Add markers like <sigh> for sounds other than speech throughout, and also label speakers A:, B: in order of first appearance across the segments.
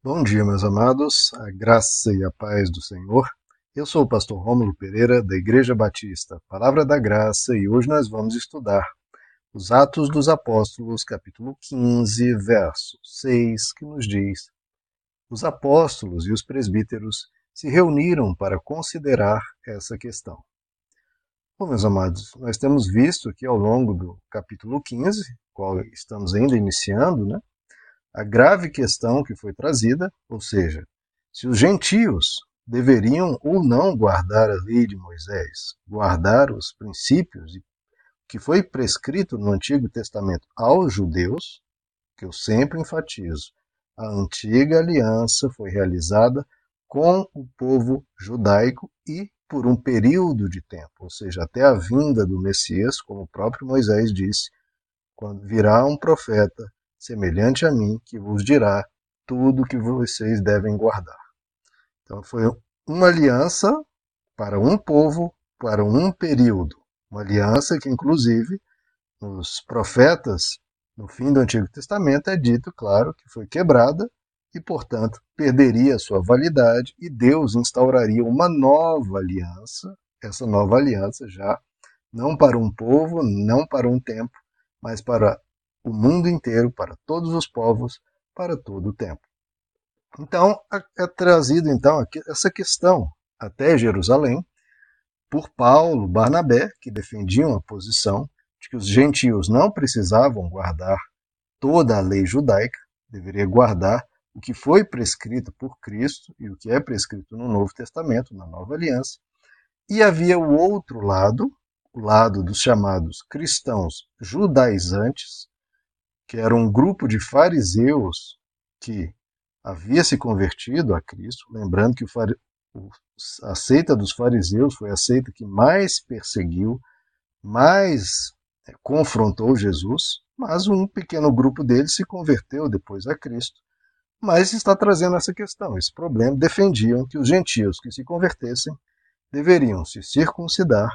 A: Bom dia, meus amados, a graça e a paz do Senhor. Eu sou o pastor Rômulo Pereira, da Igreja Batista, Palavra da Graça, e hoje nós vamos estudar os Atos dos Apóstolos, capítulo 15, verso 6, que nos diz: Os apóstolos e os presbíteros se reuniram para considerar essa questão. Bom, meus amados, nós temos visto aqui ao longo do capítulo 15, qual estamos ainda iniciando, né? A grave questão que foi trazida, ou seja, se os gentios deveriam ou não guardar a lei de Moisés, guardar os princípios que foi prescrito no Antigo Testamento aos judeus, que eu sempre enfatizo, a antiga aliança foi realizada com o povo judaico e por um período de tempo, ou seja, até a vinda do Messias, como o próprio Moisés disse, quando virá um profeta semelhante a mim, que vos dirá tudo que vocês devem guardar. Então foi uma aliança para um povo, para um período. Uma aliança que, inclusive, nos profetas, no fim do Antigo Testamento, é dito, claro, que foi quebrada e, portanto, perderia sua validade e Deus instauraria uma nova aliança, essa nova aliança já não para um povo, não para um tempo, mas para o mundo inteiro, para todos os povos, para todo o tempo. Então, é trazido então essa questão até Jerusalém por Paulo, Barnabé, que defendiam a posição de que os gentios não precisavam guardar toda a lei judaica, deveria guardar o que foi prescrito por Cristo e o que é prescrito no Novo Testamento, na Nova Aliança. E havia o outro lado, o lado dos chamados cristãos judaizantes, que era um grupo de fariseus que havia se convertido a Cristo, lembrando que a seita dos fariseus foi a seita que mais perseguiu, mais é, confrontou Jesus, mas um pequeno grupo deles se converteu depois a Cristo. Mas está trazendo essa questão, esse problema. Defendiam que os gentios que se convertessem deveriam se circuncidar,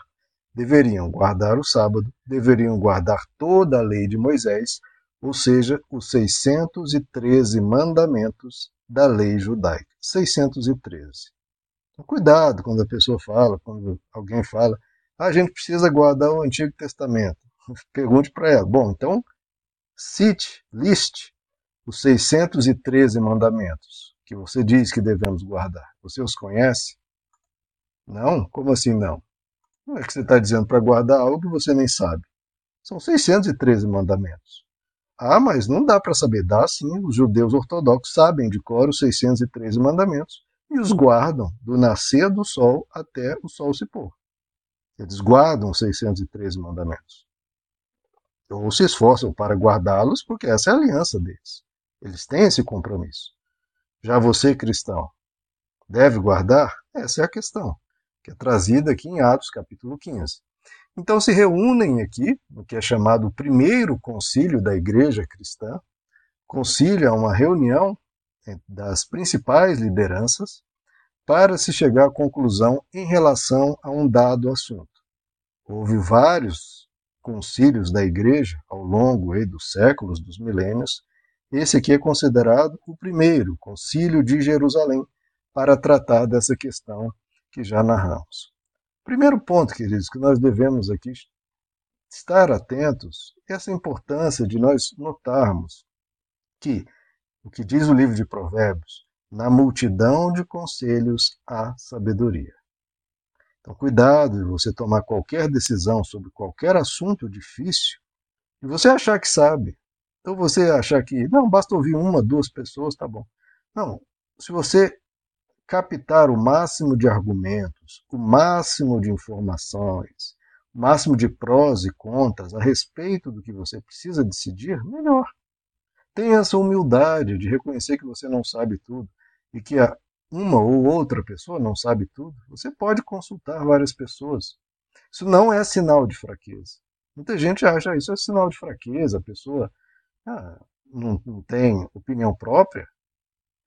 A: deveriam guardar o sábado, deveriam guardar toda a lei de Moisés ou seja, os 613 mandamentos da lei judaica. 613. Então, cuidado quando a pessoa fala, quando alguém fala, ah, a gente precisa guardar o Antigo Testamento. <laughs> Pergunte para ela. Bom, então cite, liste os 613 mandamentos que você diz que devemos guardar. Você os conhece? Não? Como assim não? Não é que você está dizendo para guardar algo que você nem sabe. São 613 mandamentos. Ah, mas não dá para saber. Dá sim, os judeus ortodoxos sabem de cor os 613 mandamentos e os guardam do nascer do sol até o sol se pôr. Eles guardam os 613 mandamentos. Ou se esforçam para guardá-los, porque essa é a aliança deles. Eles têm esse compromisso. Já você, cristão, deve guardar? Essa é a questão, que é trazida aqui em Atos capítulo 15. Então se reúnem aqui, no que é chamado o primeiro concílio da igreja cristã. Concílio é uma reunião das principais lideranças para se chegar à conclusão em relação a um dado assunto. Houve vários concílios da igreja ao longo dos séculos, dos milênios. Esse aqui é considerado o primeiro, Concílio de Jerusalém, para tratar dessa questão que já narramos. Primeiro ponto, queridos, que nós devemos aqui estar atentos é essa importância de nós notarmos que o que diz o livro de Provérbios, na multidão de conselhos há sabedoria. Então, cuidado de você tomar qualquer decisão sobre qualquer assunto difícil e você achar que sabe. Então, você achar que, não, basta ouvir uma, duas pessoas, tá bom. Não, se você captar o máximo de argumentos, o máximo de informações, o máximo de prós e contras a respeito do que você precisa decidir, melhor. Tenha essa humildade de reconhecer que você não sabe tudo e que uma ou outra pessoa não sabe tudo. Você pode consultar várias pessoas. Isso não é sinal de fraqueza. Muita gente acha isso é sinal de fraqueza, a pessoa ah, não, não tem opinião própria.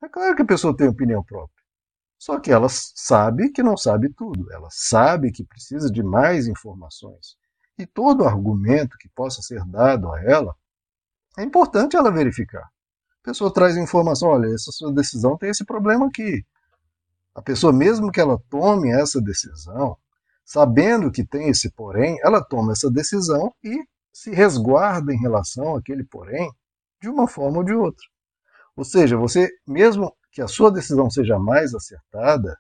A: É claro que a pessoa tem opinião própria. Só que ela sabe que não sabe tudo, ela sabe que precisa de mais informações. E todo argumento que possa ser dado a ela, é importante ela verificar. pessoa traz informação, olha, essa sua decisão tem esse problema aqui. A pessoa, mesmo que ela tome essa decisão, sabendo que tem esse porém, ela toma essa decisão e se resguarda em relação àquele porém de uma forma ou de outra. Ou seja, você, mesmo que a sua decisão seja mais acertada,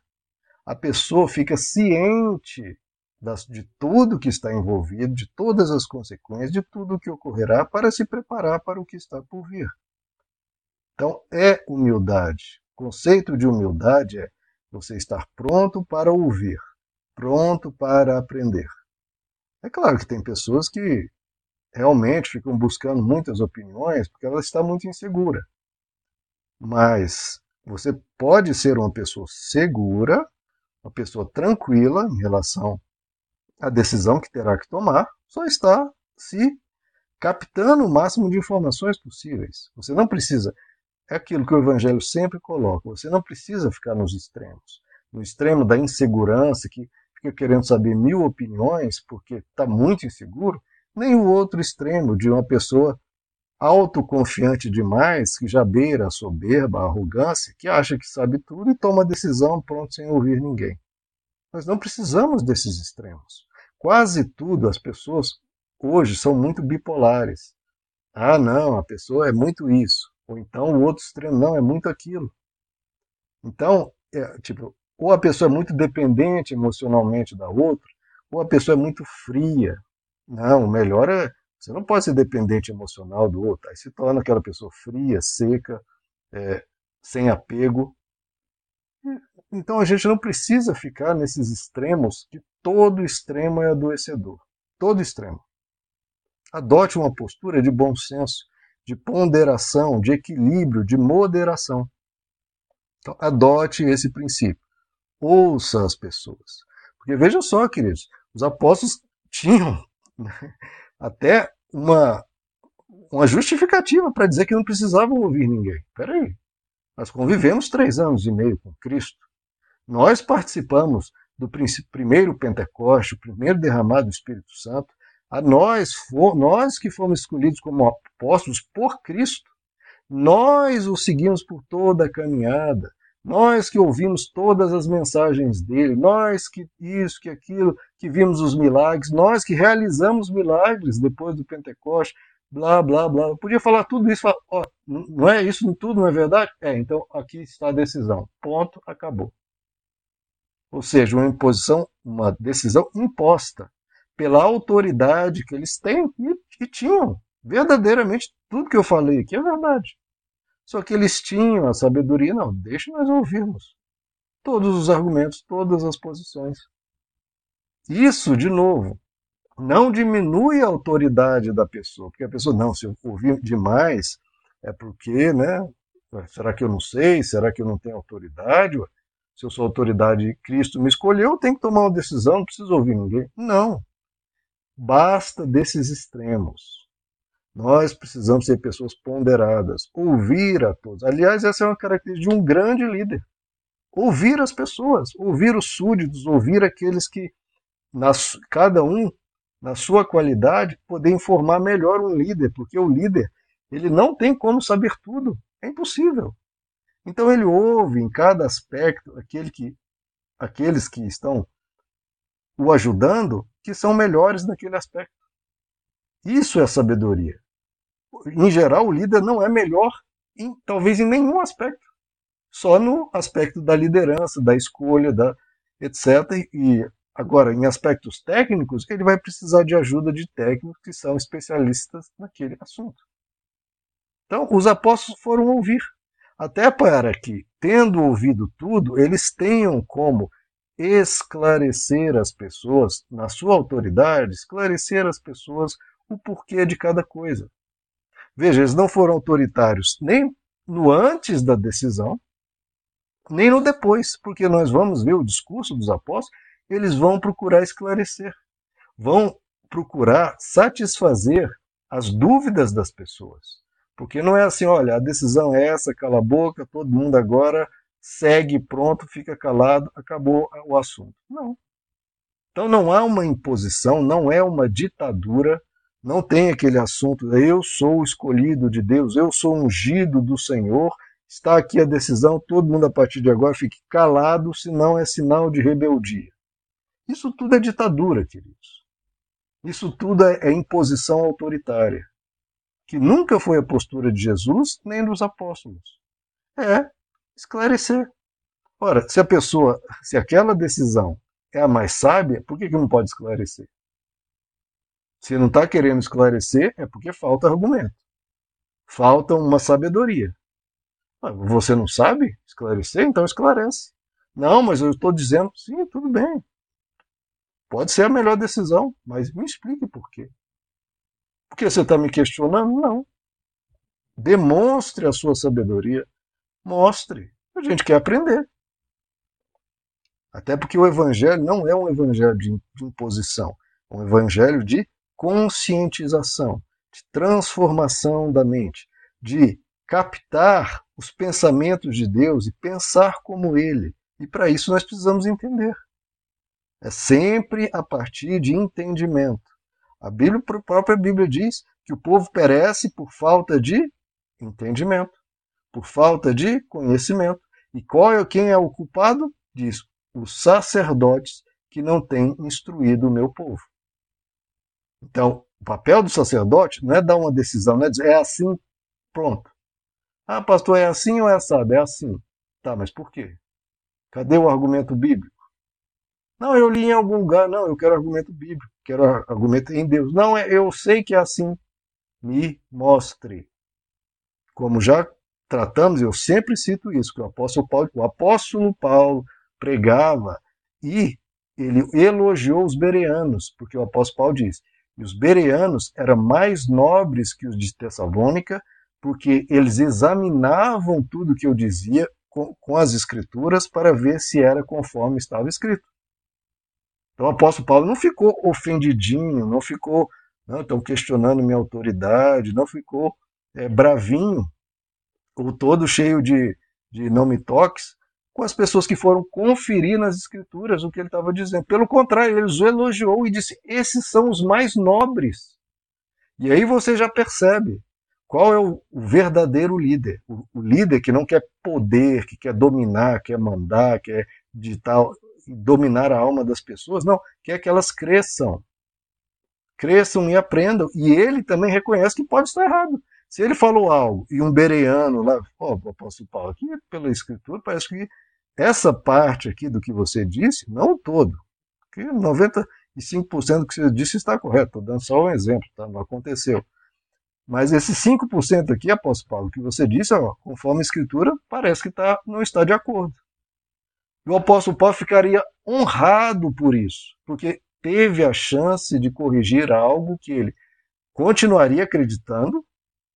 A: a pessoa fica ciente das, de tudo que está envolvido, de todas as consequências, de tudo o que ocorrerá para se preparar para o que está por vir. Então, é humildade. O conceito de humildade é você estar pronto para ouvir, pronto para aprender. É claro que tem pessoas que realmente ficam buscando muitas opiniões porque ela está muito insegura. Mas você pode ser uma pessoa segura, uma pessoa tranquila em relação à decisão que terá que tomar, só está se captando o máximo de informações possíveis. Você não precisa é aquilo que o Evangelho sempre coloca. Você não precisa ficar nos extremos. No extremo da insegurança, que fica querendo saber mil opiniões porque está muito inseguro, nem o outro extremo de uma pessoa autoconfiante demais, que já beira a soberba, a arrogância, que acha que sabe tudo e toma decisão pronto sem ouvir ninguém. Nós não precisamos desses extremos. Quase tudo as pessoas hoje são muito bipolares. Ah, não, a pessoa é muito isso. Ou então o outro extremo, não, é muito aquilo. Então, é, tipo, ou a pessoa é muito dependente emocionalmente da outra, ou a pessoa é muito fria. Não, o melhor é. Você não pode ser dependente emocional do outro. Aí se torna aquela pessoa fria, seca, é, sem apego. Então a gente não precisa ficar nesses extremos, que todo extremo é adoecedor. Todo extremo. Adote uma postura de bom senso de ponderação, de equilíbrio, de moderação. Então, adote esse princípio. Ouça as pessoas. Porque veja só, queridos, os apóstolos tinham né, até uma, uma justificativa para dizer que não precisavam ouvir ninguém. Peraí, nós convivemos três anos e meio com Cristo. Nós participamos do primeiro Pentecoste, o primeiro derramado do Espírito Santo a nós, for, nós que fomos escolhidos como apóstolos por Cristo, nós o seguimos por toda a caminhada, nós que ouvimos todas as mensagens dele, nós que isso, que aquilo, que vimos os milagres, nós que realizamos milagres depois do Pentecoste, blá, blá, blá. Eu podia falar tudo isso, falar, ó, não é isso tudo, não é verdade? É, então aqui está a decisão. Ponto, acabou. Ou seja, uma imposição, uma decisão imposta pela autoridade que eles têm e, e tinham. Verdadeiramente, tudo que eu falei aqui é verdade. Só que eles tinham a sabedoria, não, deixa nós ouvirmos todos os argumentos, todas as posições. Isso, de novo, não diminui a autoridade da pessoa, porque a pessoa, não, se eu ouvir demais, é porque, né? Será que eu não sei? Será que eu não tenho autoridade? Se eu sou autoridade e Cristo me escolheu, eu tenho que tomar uma decisão, não preciso ouvir ninguém. Não. Basta desses extremos. Nós precisamos ser pessoas ponderadas, ouvir a todos. Aliás, essa é uma característica de um grande líder. Ouvir as pessoas, ouvir os súditos, ouvir aqueles que, nas, cada um, na sua qualidade, poder informar melhor um líder, porque o líder ele não tem como saber tudo, é impossível. Então ele ouve em cada aspecto aquele que, aqueles que estão o ajudando que são melhores naquele aspecto. Isso é sabedoria. Em geral, o líder não é melhor, em, talvez em nenhum aspecto, só no aspecto da liderança, da escolha, da etc. E agora, em aspectos técnicos, ele vai precisar de ajuda de técnicos que são especialistas naquele assunto. Então, os apóstolos foram ouvir, até para que, tendo ouvido tudo, eles tenham como esclarecer as pessoas, na sua autoridade, esclarecer as pessoas o porquê de cada coisa. Veja, eles não foram autoritários nem no antes da decisão, nem no depois, porque nós vamos ver o discurso dos apóstolos, eles vão procurar esclarecer, vão procurar satisfazer as dúvidas das pessoas. Porque não é assim, olha, a decisão é essa, cala a boca, todo mundo agora segue, pronto, fica calado, acabou o assunto. Não. Então não há uma imposição, não é uma ditadura, Não tem aquele assunto, eu sou escolhido de Deus, eu sou ungido do Senhor, está aqui a decisão, todo mundo a partir de agora fique calado, senão é sinal de rebeldia. Isso tudo é ditadura, queridos. Isso tudo é, é imposição autoritária, que nunca foi a postura de Jesus nem dos apóstolos. É esclarecer. Ora, se a pessoa, se aquela decisão é a mais sábia, por que, que não pode esclarecer? Se não está querendo esclarecer, é porque falta argumento. Falta uma sabedoria. Ah, você não sabe esclarecer? Então esclarece. Não, mas eu estou dizendo, sim, tudo bem. Pode ser a melhor decisão, mas me explique por quê. Por que você está me questionando? Não. Demonstre a sua sabedoria. Mostre. A gente quer aprender. Até porque o evangelho não é um evangelho de imposição, é um evangelho de conscientização, de transformação da mente, de captar os pensamentos de Deus e pensar como Ele. E para isso nós precisamos entender. É sempre a partir de entendimento. A, Bíblia, a própria Bíblia diz que o povo perece por falta de entendimento, por falta de conhecimento. E qual é quem é o culpado? Diz os sacerdotes que não têm instruído o meu povo. Então, o papel do sacerdote não é dar uma decisão, não é dizer é assim, pronto. Ah, pastor, é assim ou é assado? É assim. Tá, mas por quê? Cadê o argumento bíblico? Não, eu li em algum lugar. Não, eu quero argumento bíblico. Quero argumento em Deus. Não, é, eu sei que é assim. Me mostre. Como já tratamos, eu sempre cito isso, que o apóstolo Paulo, o apóstolo Paulo pregava e ele elogiou os bereanos, porque o apóstolo Paulo diz: e os bereanos eram mais nobres que os de Tessalônica, porque eles examinavam tudo que eu dizia com, com as escrituras para ver se era conforme estava escrito. Então o apóstolo Paulo não ficou ofendidinho, não ficou, não, estão questionando minha autoridade, não ficou é, bravinho, ou todo cheio de, de não me toques, com as pessoas que foram conferir nas escrituras o que ele estava dizendo. Pelo contrário, ele os elogiou e disse: esses são os mais nobres. E aí você já percebe qual é o verdadeiro líder. O, líder que não quer poder, que quer dominar, quer mandar, quer ditar, dominar a alma das pessoas. Não, quer que elas cresçam. Cresçam e aprendam. E ele também reconhece que pode estar errado. Se ele falou algo e um bereano lá, ó, oh, o apóstolo Paulo, aqui pela escritura, parece que essa parte aqui do que você disse, não todo, porque 95% do que você disse está correto, estou dando só um exemplo, tá? não aconteceu. Mas esse 5% aqui, apóstolo Paulo, que você disse, ó, conforme a escritura, parece que tá, não está de acordo. E o apóstolo Paulo ficaria honrado por isso, porque teve a chance de corrigir algo que ele continuaria acreditando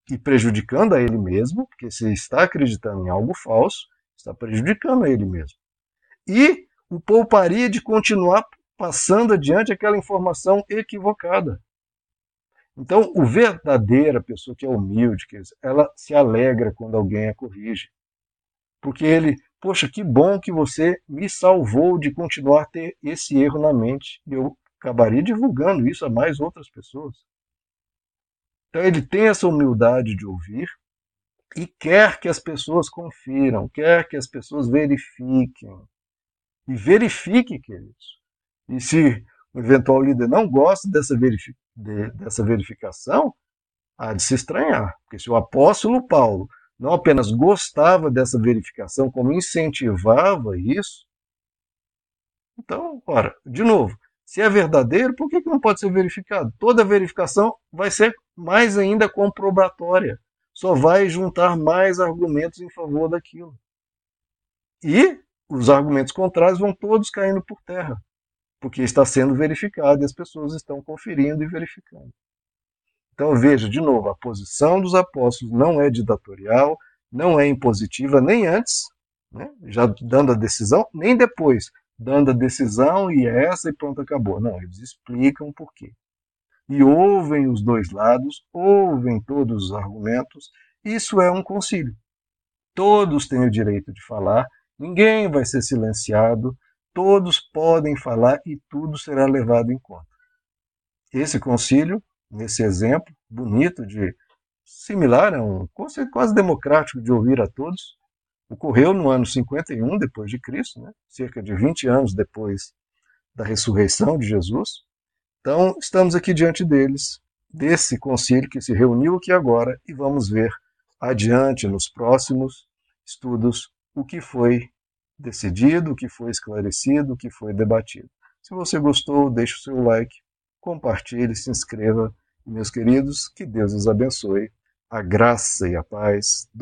A: e prejudicando a ele mesmo, porque se está acreditando em algo falso, está prejudicando ele mesmo. E o pouparia de continuar passando adiante aquela informação equivocada. Então, o verdadeira pessoa que é humilde, ela se alegra quando alguém a corrige. Porque ele, poxa, que bom que você me salvou de continuar a ter esse erro na mente. E eu acabaria divulgando isso a mais outras pessoas. Então, ele tem essa humildade de ouvir, e quer que as pessoas confiram, quer que as pessoas verifiquem. E verifique, queridos. E se o eventual líder não gosta dessa, verifi de, dessa verificação, há de se estranhar. Porque se o apóstolo Paulo não apenas gostava dessa verificação, como incentivava isso, então, ora, de novo, se é verdadeiro, por que, que não pode ser verificado? Toda verificação vai ser mais ainda comprobatória só vai juntar mais argumentos em favor daquilo. E os argumentos contrários vão todos caindo por terra, porque está sendo verificado e as pessoas estão conferindo e verificando. Então veja, de novo, a posição dos apóstolos não é ditatorial, não é impositiva, nem antes, né, já dando a decisão, nem depois, dando a decisão e é essa e pronto, acabou. Não, eles explicam por quê e ouvem os dois lados, ouvem todos os argumentos, isso é um concílio. Todos têm o direito de falar, ninguém vai ser silenciado, todos podem falar e tudo será levado em conta. Esse concílio nesse exemplo bonito de similar a um conceito quase democrático de ouvir a todos, ocorreu no ano 51 depois de Cristo, né? cerca de 20 anos depois da ressurreição de Jesus. Então, estamos aqui diante deles, desse concílio que se reuniu aqui agora, e vamos ver adiante nos próximos estudos o que foi decidido, o que foi esclarecido, o que foi debatido. Se você gostou, deixe o seu like, compartilhe, se inscreva. Meus queridos, que Deus os abençoe. A graça e a paz